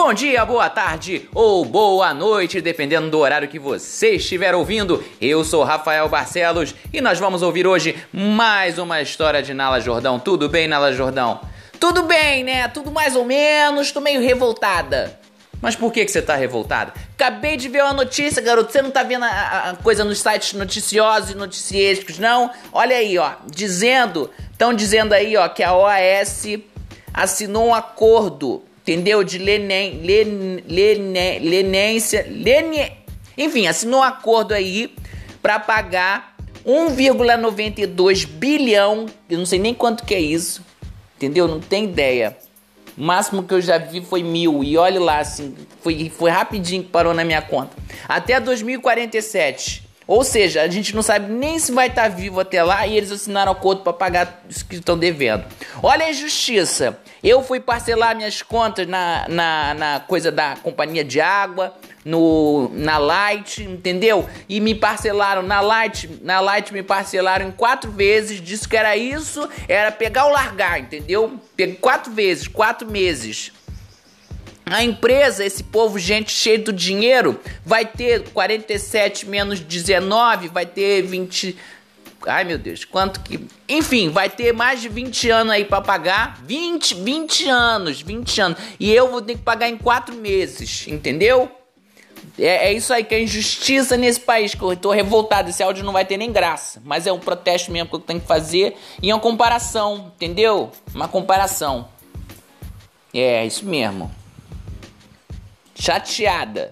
Bom dia, boa tarde ou boa noite, dependendo do horário que você estiver ouvindo. Eu sou Rafael Barcelos e nós vamos ouvir hoje mais uma história de Nala Jordão. Tudo bem, Nala Jordão? Tudo bem, né? Tudo mais ou menos. Tô meio revoltada. Mas por que, que você tá revoltada? Acabei de ver uma notícia, garoto. Você não tá vendo a, a coisa nos sites noticiosos e noticiescos, não? Olha aí, ó. Dizendo, estão dizendo aí, ó, que a OAS assinou um acordo entendeu? De lenem, len, lenência, lene, enfim, assinou um acordo aí para pagar 1,92 bilhão, eu não sei nem quanto que é isso, entendeu? Não tem ideia. O máximo que eu já vi foi mil e olhe lá, assim, foi, foi rapidinho que parou na minha conta. Até 2047. Ou seja, a gente não sabe nem se vai estar tá vivo até lá e eles assinaram acordo para pagar os que estão devendo. Olha a injustiça. Eu fui parcelar minhas contas na, na, na coisa da companhia de água, no na Light, entendeu? E me parcelaram na Light, na Light me parcelaram em quatro vezes. Disse que era isso, era pegar ou largar, entendeu? Peguei quatro vezes, quatro meses. A empresa, esse povo, gente cheio do dinheiro, vai ter 47 menos 19, vai ter 20. Ai meu Deus, quanto que. Enfim, vai ter mais de 20 anos aí para pagar. 20, 20 anos, 20 anos. E eu vou ter que pagar em 4 meses, entendeu? É, é, isso aí que é injustiça nesse país, que eu tô revoltado. Esse áudio não vai ter nem graça. Mas é um protesto mesmo que eu tenho que fazer. E é uma comparação, entendeu? Uma comparação. É, isso mesmo chateada.